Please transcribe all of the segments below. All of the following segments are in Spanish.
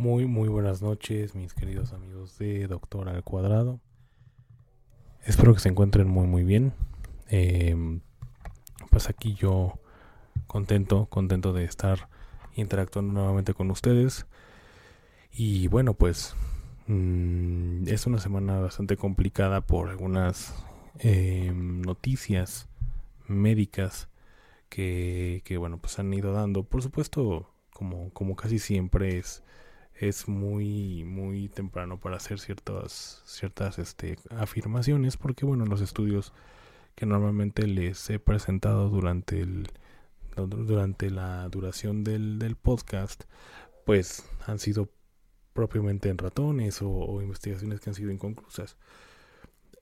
Muy, muy buenas noches, mis queridos amigos de Doctor al Cuadrado. Espero que se encuentren muy, muy bien. Eh, pues aquí yo contento, contento de estar interactuando nuevamente con ustedes. Y bueno, pues mmm, es una semana bastante complicada por algunas eh, noticias médicas que, que, bueno, pues han ido dando. Por supuesto, como, como casi siempre es es muy muy temprano para hacer ciertas ciertas este, afirmaciones porque bueno los estudios que normalmente les he presentado durante el durante la duración del, del podcast pues han sido propiamente en ratones o, investigaciones que han sido inconclusas.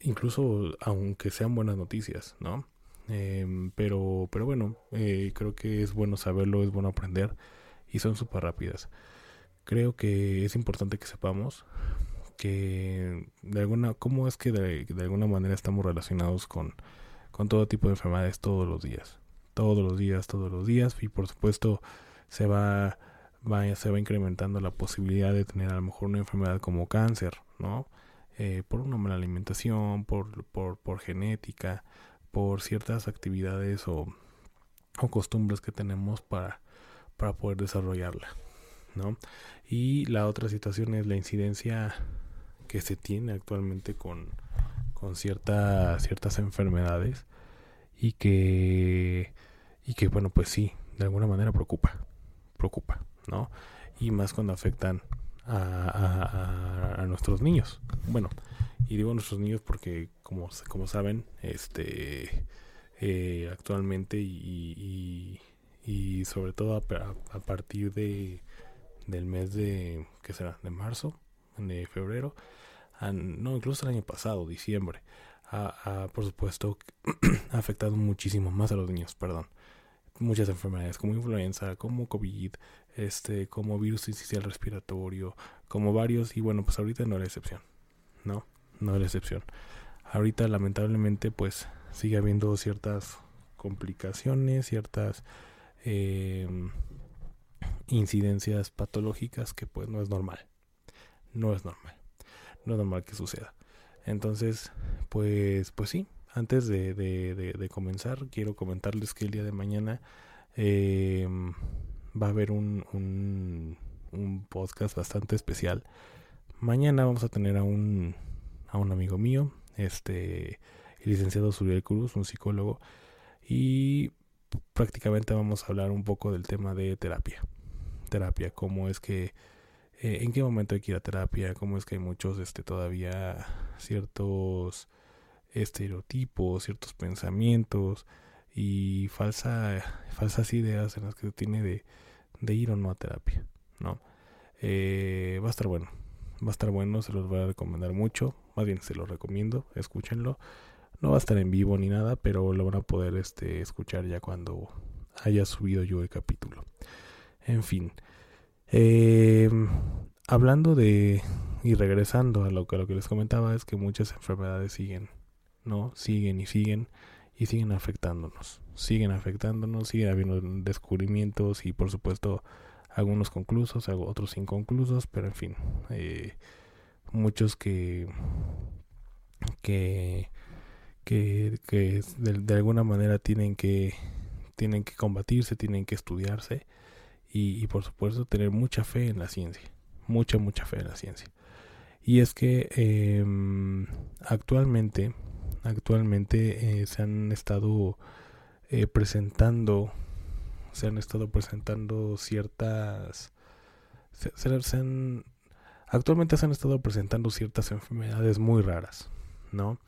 Incluso aunque sean buenas noticias no eh, pero pero bueno eh, creo que es bueno saberlo es bueno aprender y son súper rápidas creo que es importante que sepamos que de alguna cómo es que de, alguna manera estamos relacionados con, con todo tipo de enfermedades todos los días. Todos los días todos los días. Y por supuesto se va, va se va incrementando la posibilidad de tener a lo mejor una enfermedad como cáncer no eh, por una mala alimentación por, por, por genética por ciertas actividades o, o costumbres que tenemos para para poder desarrollarla ¿no? Y la otra situación es la incidencia que se tiene actualmente con, con cierta, ciertas enfermedades y que, y que, bueno, pues sí, de alguna manera preocupa, preocupa, ¿no? Y más cuando afectan a, a, nuestros niños. Bueno, y digo nuestros niños porque, como, como saben, este, eh, actualmente y, y, sobre todo a partir de del mes de, ¿qué será? De marzo, de febrero, a, no, incluso el año pasado, diciembre, ha, por supuesto ha afectado muchísimo más a los niños, perdón. Muchas enfermedades como influenza, como COVID, este, como virus incisional respiratorio, como varios, y bueno, pues ahorita no es la excepción, ¿no? No es la excepción. Ahorita lamentablemente pues sigue habiendo ciertas complicaciones, ciertas eh, incidencias patológicas que pues no es normal. No es normal. No es normal que suceda. Entonces, pues, pues sí, antes de, de, de, comenzar, quiero comentarles que el día de mañana eh, va a haber un, un, un, podcast bastante especial. Mañana vamos a tener a un, a un amigo mío, este, el licenciado Suriel Cruz, un psicólogo, y prácticamente vamos a hablar un poco del tema de terapia terapia, cómo es que, eh, en qué momento hay que ir a terapia, cómo es que hay muchos, este, todavía ciertos estereotipos, ciertos pensamientos y falsa, falsas ideas en las que se tiene de, de ir o no a terapia, ¿no? Eh, va a estar bueno, va a estar bueno, se los voy a recomendar mucho, más bien se los recomiendo, escúchenlo. No va a estar en vivo ni nada, pero lo van a poder este, escuchar ya cuando haya subido yo el capítulo. En fin. Eh, hablando de. Y regresando a lo, que, a lo que les comentaba, es que muchas enfermedades siguen, ¿no? Siguen y siguen y siguen afectándonos. Siguen afectándonos, siguen habiendo descubrimientos y, por supuesto, algunos conclusos, otros inconclusos, pero en fin. Eh, muchos que. que. Que, de, alguna manera tienen que. tienen que combatirse, tienen que estudiarse y, por supuesto tener mucha fe en la ciencia, mucha, mucha fe en la ciencia. Y es que eh, actualmente, actualmente eh, se han estado eh, presentando, se han estado presentando ciertas, se han, actualmente se han estado presentando ciertas enfermedades muy raras, ¿no?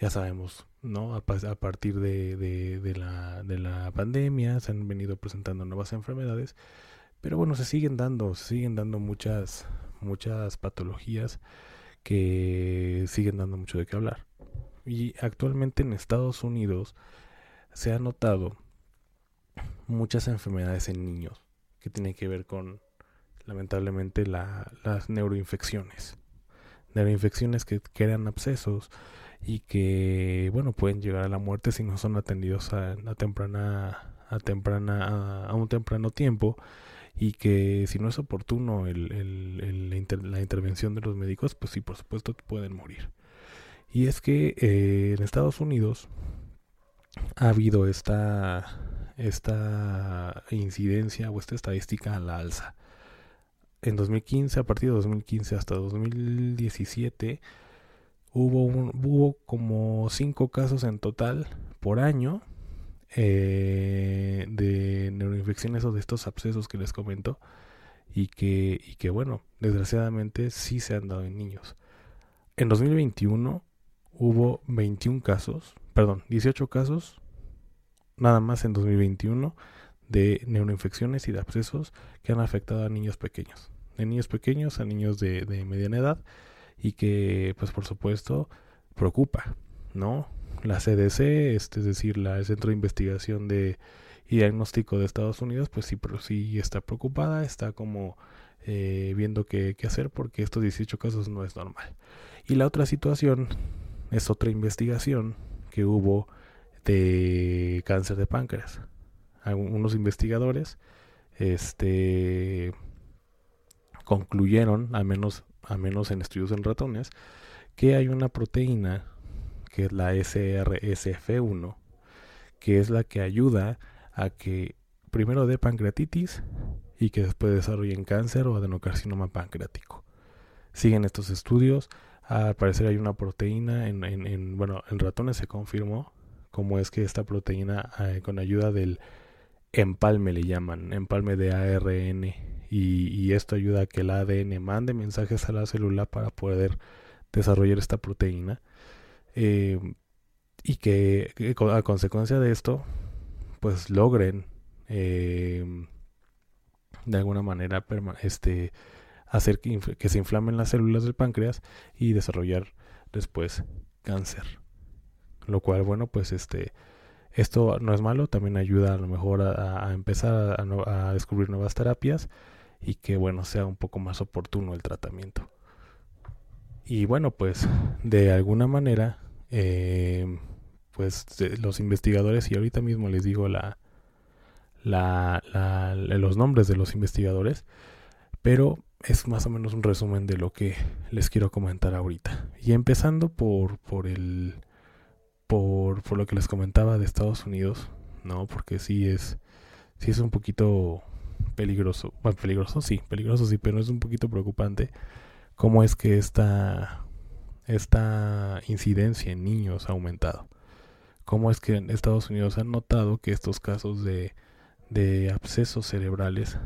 Ya sabemos, ¿no? A, partir de, de, la, de la pandemia se han venido presentando nuevas enfermedades, pero bueno, se siguen dando, se siguen dando muchas, muchas patologías que siguen dando mucho de qué hablar. Y actualmente en Estados Unidos se ha notado muchas enfermedades en niños que tienen que ver con, lamentablemente, las neuroinfecciones. Neuroinfecciones que crean abscesos y que, bueno, pueden llegar a la muerte si no son atendidos a, temprana, a, temprana, a, un temprano tiempo y que si no es oportuno el, la, intervención de los médicos, pues sí, por supuesto pueden morir. Y es que eh, en Estados Unidos ha habido esta, esta incidencia o esta estadística a la alza. En 2015, a partir de 2015 hasta 2017, hubo, un, hubo como cinco casos en total por año eh, de neuroinfecciones o de estos abscesos que les comento y que, bueno, desgraciadamente sí se han dado en niños. En 2021 hubo 21 casos, perdón, 18 casos, nada más en 2021, de neuroinfecciones y de abscesos que han afectado a niños pequeños. De niños pequeños a niños de, mediana edad y que, pues por supuesto, preocupa, ¿no? La CDC, este, es decir, la, el Centro de Investigación de, y Diagnóstico de Estados Unidos, pues sí, pero sí está preocupada, está como eh, viendo qué, qué hacer porque estos 18 casos no es normal. Y la otra situación es otra investigación que hubo de cáncer de páncreas. Algunos investigadores este, concluyeron, al menos, al menos en estudios en ratones, que hay una proteína que es la SRSF1, que es la que ayuda a que primero dé pancreatitis y que después desarrollen cáncer o adenocarcinoma pancreático. Siguen estos estudios, al parecer hay una proteína, en, en, bueno, en ratones se confirmó cómo es que esta proteína eh, con ayuda del empalme le llaman, empalme de ARN y, esto ayuda a que el ADN mande mensajes a la célula para poder desarrollar esta proteína eh, y que, a consecuencia de esto pues logren eh, de alguna manera este hacer que, se inflamen las células del páncreas y desarrollar después cáncer. Lo cual, bueno, pues este, esto no es malo, también ayuda a lo mejor a, empezar a, descubrir nuevas terapias y que, bueno, sea un poco más oportuno el tratamiento. Y bueno, pues de alguna manera, eh, pues los investigadores, y ahorita mismo les digo la, la, los nombres de los investigadores, pero es más o menos un resumen de lo que les quiero comentar ahorita. Y empezando por, por el por, por lo que les comentaba de Estados Unidos, ¿no? Porque sí es sí es un poquito peligroso. Bueno, peligroso sí, peligroso sí, pero es un poquito preocupante cómo es que esta esta incidencia en niños ha aumentado. Cómo es que en Estados Unidos han notado que estos casos de, de abscesos cerebrales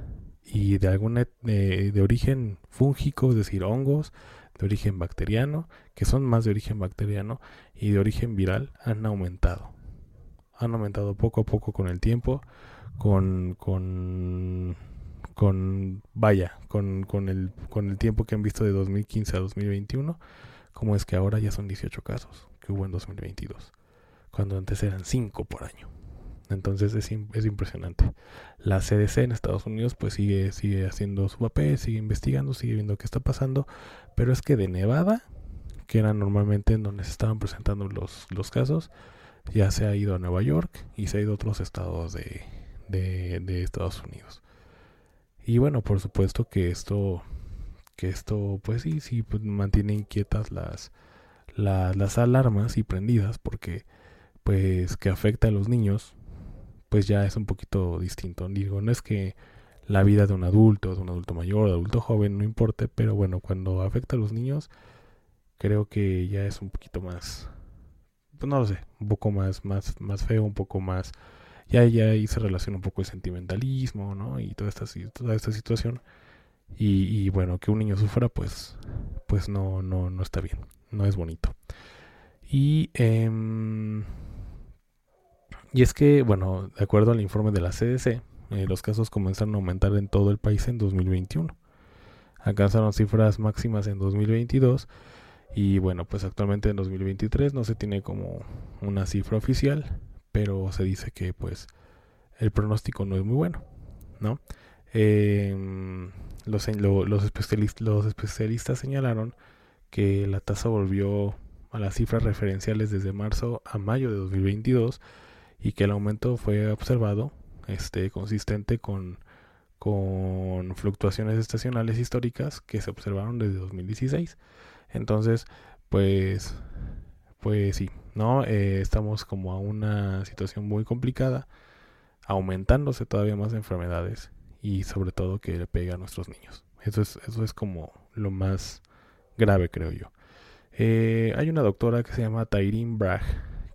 y de alguna de, origen fúngico, es decir, hongos, de origen bacteriano, que son más de origen bacteriano y de origen viral, han aumentado. Han aumentado poco a poco con el tiempo, con, con, con vaya, con, con, el, con el tiempo que han visto de 2015 a 2021, como es que ahora ya son 18 casos que hubo en 2022, cuando antes eran 5 por año. Entonces es, es, impresionante. La CDC en Estados Unidos pues sigue, sigue haciendo su papel, sigue investigando, sigue viendo qué está pasando. Pero es que de Nevada, que era normalmente en donde se estaban presentando los, los casos, ya se ha ido a Nueva York y se ha ido a otros estados de, de, Estados Unidos. Y bueno, por supuesto que esto, que esto pues sí, sí pues, mantiene inquietas las, las alarmas y prendidas porque pues que afecta a los niños pues ya es un poquito distinto. Digo, no es que la vida de un adulto, de un adulto mayor, de adulto joven, no importe, pero bueno, cuando afecta a los niños, creo que ya es un poquito más, pues no lo sé, un poco más, más, más feo, un poco más, ya, ya ahí se relaciona un poco el sentimentalismo, ¿no? Y toda esta, toda esta situación. Y, y, bueno, que un niño sufra, pues, pues no, no, no está bien, no es bonito. Y, em, y es que, bueno, de acuerdo al informe de la CDC, eh, los casos comenzaron a aumentar en todo el país en 2021. Alcanzaron cifras máximas en 2022 y bueno, pues actualmente en 2023 no se tiene como una cifra oficial, pero se dice que pues el pronóstico no es muy bueno, ¿no? Em, los, los, los especialistas señalaron que la tasa volvió a las cifras referenciales desde marzo a mayo de 2022 y que el aumento fue observado este, consistente con, con fluctuaciones estacionales históricas que se observaron desde 2016. Entonces, pues, pues sí, ¿no? Eh, estamos como a una situación muy complicada, aumentándose todavía más enfermedades y sobre todo que le pega a nuestros niños. Eso es, eso es como lo más grave, creo yo. Eh, hay una doctora que se llama Tyreen Bragg,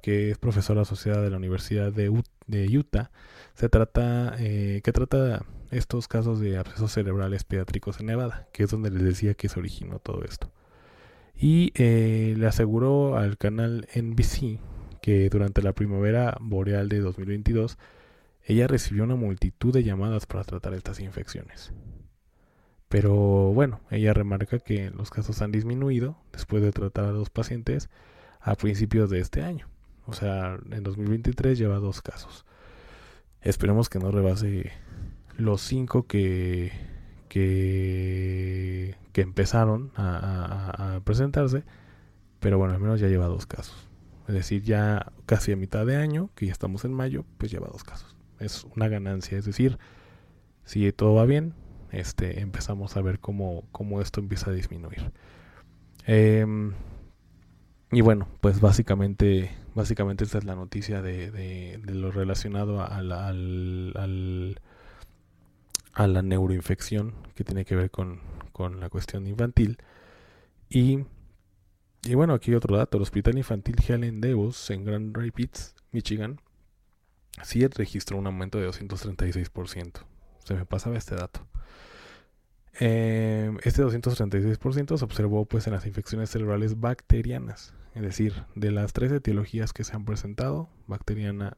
que es profesora asociada de la Universidad de, Utah. Se trata, eh, que trata estos casos de abscesos cerebrales pediátricos en Nevada, que es donde les decía que se originó todo esto. Y eh, le aseguró al canal NBC que durante la primavera boreal de 2022 ella recibió una multitud de llamadas para tratar estas infecciones. Pero bueno, ella remarca que los casos han disminuido después de tratar a dos pacientes a principios de este año. O sea, en 2023 lleva dos casos. Esperemos que no rebase los cinco que, que, que empezaron a, presentarse. Pero bueno, al menos ya lleva dos casos. Es decir, ya casi a mitad de año, que ya estamos en mayo, pues lleva dos casos. Es una ganancia. Es decir, si todo va bien, este, empezamos a ver cómo, cómo esto empieza a disminuir. Em, y bueno, pues básicamente, básicamente esta es la noticia de, de, lo relacionado a la, al, a la neuroinfección que tiene que ver con, con la cuestión infantil. Y, y, bueno, aquí otro dato. El Hospital Infantil Helen Devos en Grand Rapids, Michigan, sí registró un aumento de 236%. Se me pasaba este dato. Eh, este 236% se observó pues en las infecciones cerebrales bacterianas, es decir, de las tres etiologías que se han presentado, bacteriana.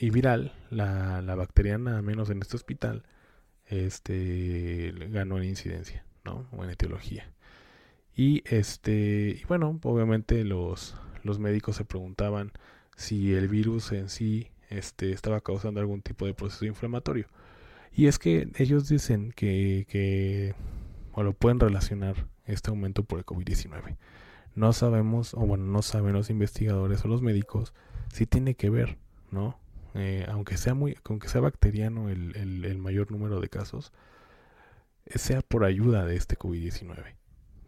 y viral, la, la bacteriana, menos en este hospital, este ganó en incidencia, ¿no? O en etiología. Y este, y bueno, obviamente los, los médicos se preguntaban si el virus en sí este, estaba causando algún tipo de proceso inflamatorio. Y es que ellos dicen que, que o lo pueden relacionar este aumento por el COVID-19. No sabemos, o bueno, no saben los investigadores o los médicos si tiene que ver, ¿no? Eh, aunque sea muy, aunque sea bacteriano el, el, mayor número de casos, eh, sea por ayuda de este COVID-19,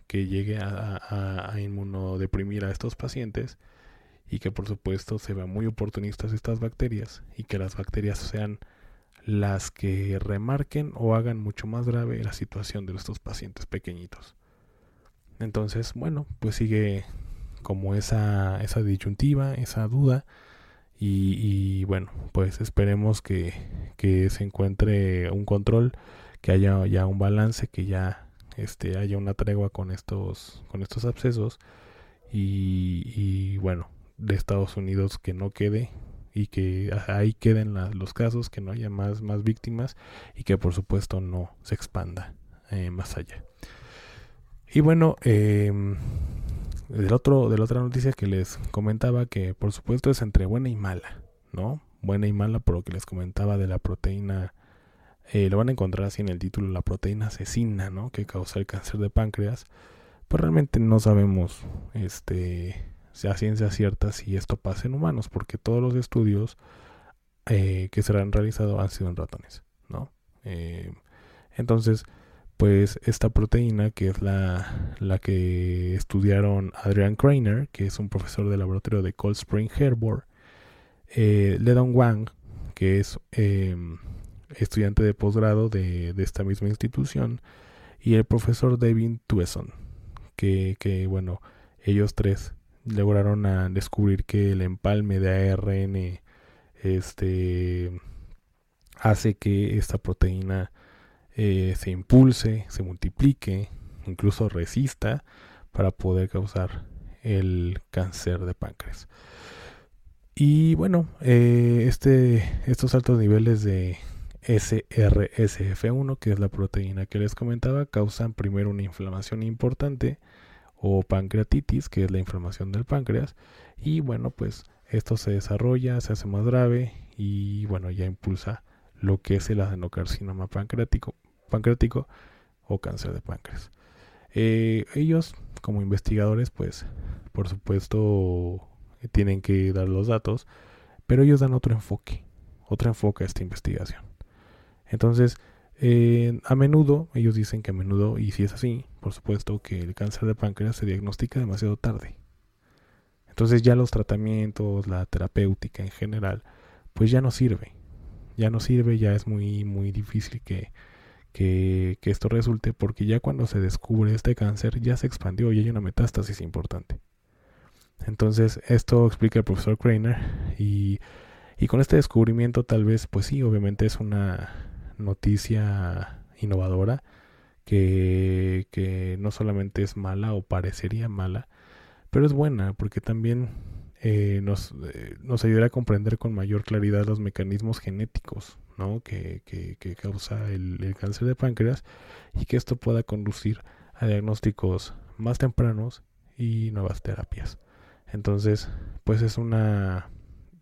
que llegue a, inmunodeprimir a estos pacientes y que por supuesto se vean muy oportunistas estas bacterias y que las bacterias sean las que remarquen o hagan mucho más grave la situación de estos pacientes pequeñitos. Entonces, bueno, pues sigue como esa, esa disyuntiva, esa duda y, bueno, pues esperemos que, se encuentre un control, que haya ya un balance, que ya este, haya una tregua con estos, con estos abscesos. Y, y bueno, de Estados Unidos que no quede y que ahí queden los casos, que no haya más, más víctimas y que por supuesto no se expanda eh, más allá. Y bueno, em, del otro, de la otra noticia que les comentaba, que por supuesto es entre buena y mala, ¿no? Buena y mala por lo que les comentaba de la proteína, eh, lo van a encontrar así en el título, la proteína asesina, ¿no? Que causa el cáncer de páncreas. Pues realmente no sabemos, este, a ciencia cierta si esto pasa en humanos, porque todos los estudios eh, que se han realizado han sido en ratones, ¿no? Eh, entonces, pues esta proteína, que es la, la que estudiaron Adrian Krainer, que es un profesor del laboratorio de Cold Spring Herbor, eh, Ledon Wang, que es em, estudiante de posgrado de, de, esta misma institución, y el profesor David Tueson, que, que bueno, ellos tres lograron a descubrir que el empalme de ARN este hace que esta proteína eh, se impulse, se multiplique, incluso resista para poder causar el cáncer de páncreas. Y bueno, eh, este, estos altos niveles de SRSF1, que es la proteína que les comentaba, causan primero una inflamación importante o pancreatitis, que es la inflamación del páncreas. Y bueno, pues esto se desarrolla, se hace más grave y bueno, ya impulsa lo que es el adenocarcinoma pancreático, pancreático o cáncer de páncreas. Eh, ellos, como investigadores, pues por supuesto tienen que dar los datos, pero ellos dan otro enfoque, otro enfoque a esta investigación. Entonces, eh, a menudo, ellos dicen que a menudo, y si es así, por supuesto que el cáncer de páncreas se diagnostica demasiado tarde. Entonces ya los tratamientos, la terapéutica en general, pues ya no sirve. Ya no sirve, ya es muy, muy difícil que, que, esto resulte porque ya cuando se descubre este cáncer ya se expandió y hay una metástasis importante. Entonces esto explica el profesor Krainer y, y con este descubrimiento tal vez, pues sí, obviamente es una noticia innovadora que, que, no solamente es mala o parecería mala, pero es buena porque también eh, nos, eh, nos ayudará a comprender con mayor claridad los mecanismos genéticos ¿no? que, que, que causa el, cáncer de páncreas y que esto pueda conducir a diagnósticos más tempranos y nuevas terapias. Entonces, pues es una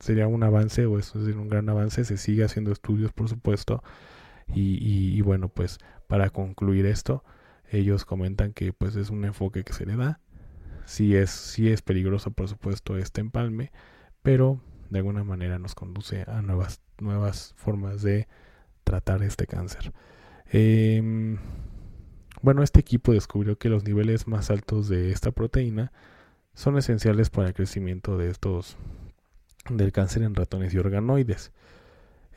sería un avance o es un gran avance, se sigue haciendo estudios por supuesto, y, bueno, pues para concluir esto, ellos comentan que pues es un enfoque que se le da. Sí es, sí es peligroso, por supuesto, este empalme, pero de alguna manera nos conduce a nuevas, nuevas formas de tratar este cáncer. Em, bueno, este equipo descubrió que los niveles más altos de esta proteína son esenciales para el crecimiento de estos del cáncer en ratones y organoides.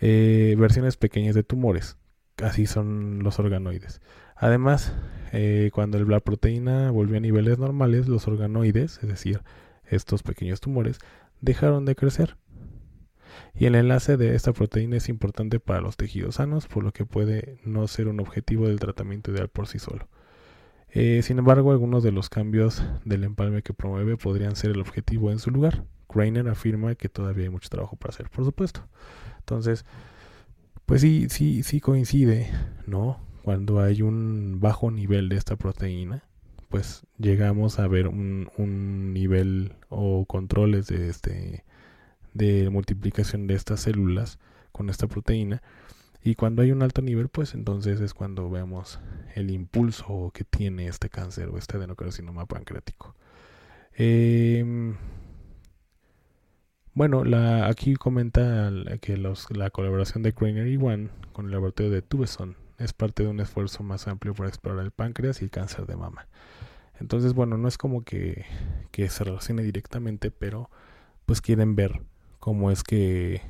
Eh, versiones pequeñas de tumores así son los organoides. Además, eh, cuando la proteína volvió a niveles normales, los organoides, es decir, estos pequeños tumores, dejaron de crecer. Y el enlace de esta proteína es importante para los tejidos sanos, por lo que puede no ser un objetivo del tratamiento ideal por sí solo. Eh, sin embargo, algunos de los cambios del empalme que promueve podrían ser el objetivo en su lugar. Greiner afirma que todavía hay mucho trabajo para hacer, por supuesto. Entonces, pues sí, sí, sí coincide, ¿no? Cuando hay un bajo nivel de esta proteína, pues llegamos a ver un nivel o controles de este de multiplicación de estas células con esta proteína y cuando hay un alto nivel pues entonces es cuando vemos el impulso que tiene este cáncer o este adenocarcinoma pancreático eh, bueno, la, aquí comenta que la colaboración de Craner y One con el laboratorio de Tubeson es parte de un esfuerzo más amplio para explorar el páncreas y el cáncer de mama. Entonces, bueno, no es como que se relacione directamente, pero pues quieren ver cómo es que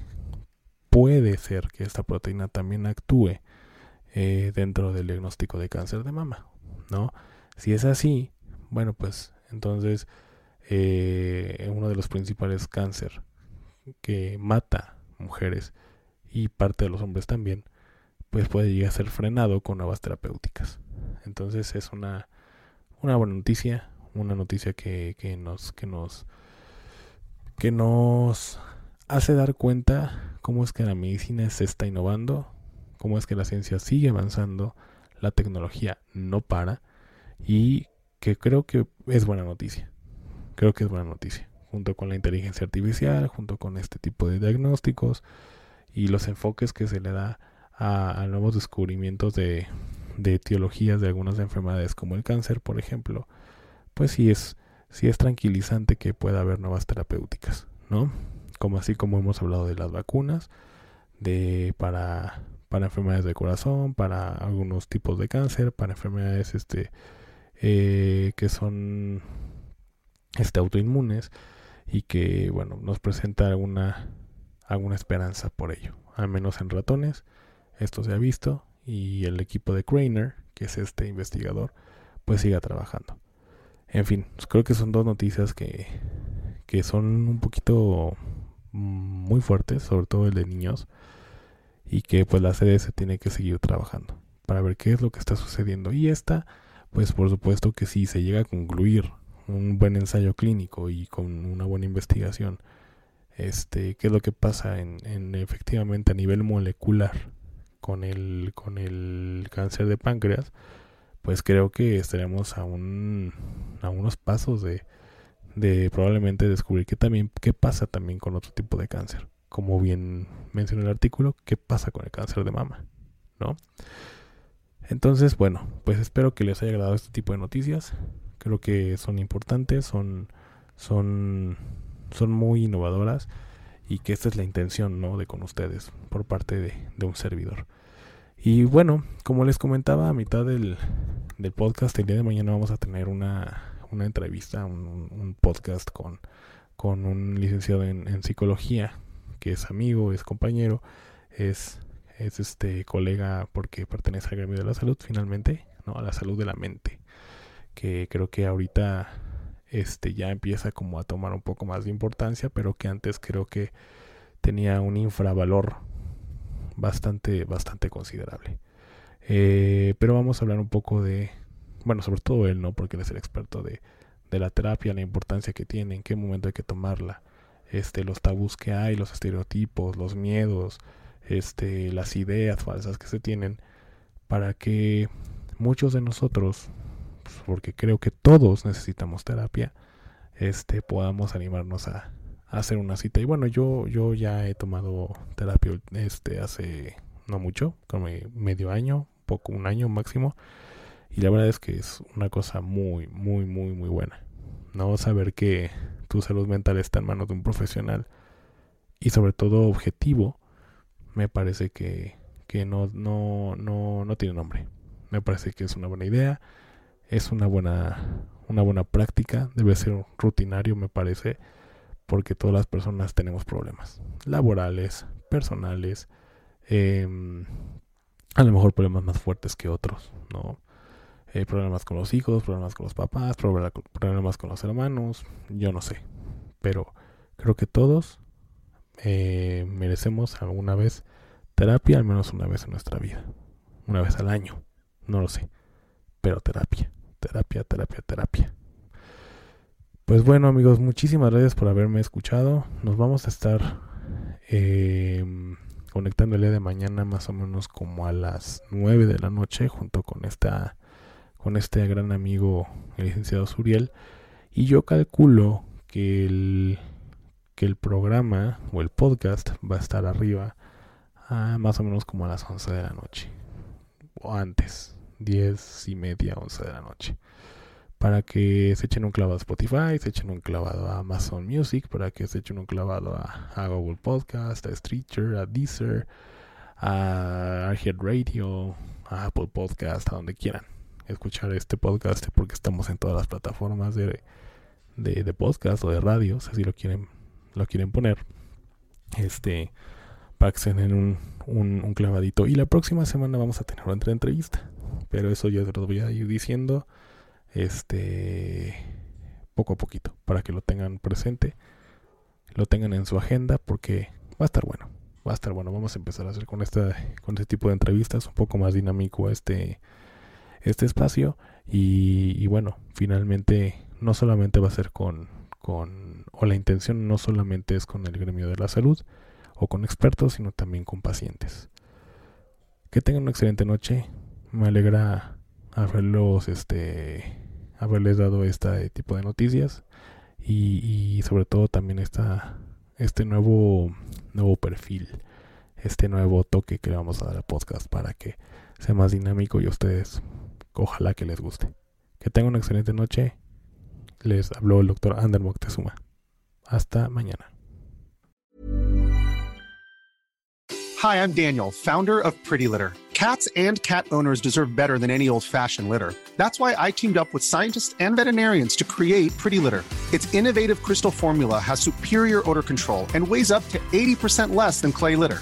puede ser que esta proteína también actúe eh, dentro del diagnóstico de cáncer de mama, ¿no? Si es así, bueno, pues entonces eh, uno de los principales cáncer que mata mujeres y parte de los hombres también, pues puede llegar a ser frenado con nuevas terapéuticas. Entonces es una, una buena noticia, una noticia que, que nos, que nos, que nos hace dar cuenta cómo es que la medicina se está innovando, cómo es que la ciencia sigue avanzando, la tecnología no para y que creo que es buena noticia. Creo que es buena noticia. Junto con la inteligencia artificial, junto con este tipo de diagnósticos y los enfoques que se le da a, nuevos descubrimientos de, de etiologías de algunas enfermedades como el cáncer, por ejemplo, pues sí es, sí es tranquilizante que pueda haber nuevas terapéuticas, ¿no? Como así como hemos hablado de las vacunas, de para, para enfermedades de corazón, para algunos tipos de cáncer, para enfermedades este eh, que son este autoinmunes y que bueno nos presenta alguna alguna esperanza por ello al menos en ratones esto se ha visto y el equipo de Craner, que es este investigador, pues siga trabajando. En fin, pues creo que son dos noticias que, que son un poquito muy fuertes, sobre todo el de niños, y que pues la CDS tiene que seguir trabajando para ver qué es lo que está sucediendo. Y esta, pues por supuesto que si se llega a concluir un buen ensayo clínico y con una buena investigación, este, qué es lo que pasa en, en efectivamente a nivel molecular con el, con el cáncer de páncreas, pues creo que estaremos a, un, a unos pasos de, de probablemente descubrir qué, también, qué pasa también con otro tipo de cáncer. Como bien mencionó el artículo, qué pasa con el cáncer de mama, ¿no? Entonces, bueno, pues espero que les haya agradado este tipo de noticias. Creo que son importantes, son, son, son muy innovadoras y que esta es la intención, ¿no? De con ustedes por parte de, de un servidor. Y bueno, como les comentaba a mitad del, del, podcast, el día de mañana vamos a tener una, una entrevista, un, podcast con, con un licenciado en, en, psicología, que es amigo, es compañero, es, es este colega porque pertenece al gremio de la salud finalmente, ¿no? A la salud de la mente. Que creo que ahorita este ya empieza como a tomar un poco más de importancia, pero que antes creo que tenía un infravalor bastante, bastante considerable. Eh, pero vamos a hablar un poco de, bueno, sobre todo él, ¿no? Porque él es el experto de, de la terapia, la importancia que tiene, en qué momento hay que tomarla, este, los tabús que hay, los estereotipos, los miedos, este, las ideas falsas que se tienen, para que muchos de nosotros, pues, porque creo que todos necesitamos terapia, este, podamos animarnos a, hacer una cita. Y bueno, yo, yo ya he tomado terapia este hace no mucho, como medio año, poco, un año máximo. Y la verdad es que es una cosa muy, muy, muy, muy buena. No saber que tu salud mental está en manos de un profesional y sobre todo objetivo, me parece que, que no, no, no, no tiene nombre. Me parece que es una buena idea, es una buena, una buena práctica, debe ser rutinario, me parece porque todas las personas tenemos problemas laborales, personales, em, a lo mejor problemas más fuertes que otros, ¿no? Eh, problemas con los hijos, problemas con los papás, problemas con los hermanos, yo no sé. Pero creo que todos eh, merecemos alguna vez terapia, al menos una vez en nuestra vida. Una vez al año, no lo sé. Pero terapia, terapia, terapia, terapia. Pues bueno amigos, muchísimas gracias por haberme escuchado. Nos vamos a estar eh, conectando el día de mañana más o menos como a las 9 de la noche junto con esta con este gran amigo el licenciado Suriel y yo calculo que el que el programa o el podcast va a estar arriba a más o menos como a las 11 de la noche o antes 10 y media 11 de la noche para que se echen un clavado a Spotify, se echen un clavado a Amazon Music, para que se echen un clavado a, Google Podcast, a Stitcher, a Deezer, a Arhead Radio, a Apple Podcast, a donde quieran escuchar este podcast, porque estamos en todas las plataformas de, de, podcast o de radio, si así lo quieren, lo quieren poner. Este, para que se den un, un, clavadito. Y la próxima semana vamos a tener otra entrevista. Pero eso ya se los voy a ir diciendo este poco a poquito para que lo tengan presente, lo tengan en su agenda porque va a estar bueno, va a estar bueno. Vamos a empezar a hacer con esta con este tipo de entrevistas un poco más dinámico este este espacio y, bueno, finalmente no solamente va a ser con, con, o la intención no solamente es con el gremio de la salud o con expertos, sino también con pacientes. Que tengan una excelente noche. Me alegra haberlos, este, haberles dado este tipo de noticias y, sobre todo también esta, este nuevo, nuevo perfil, este nuevo toque que le vamos a dar al podcast para que sea más dinámico y ustedes ojalá que les guste. Que tengan una excelente noche. Les habló el doctor Ander Moctezuma. Hasta mañana. Hi, I'm Daniel, founder of Pretty Litter. Cats and cat owners deserve better than any old-fashioned litter. That's why I teamed up with scientists and veterinarians to create Pretty Litter. Its innovative crystal formula has superior odor control and weighs up to 80% less than clay litter.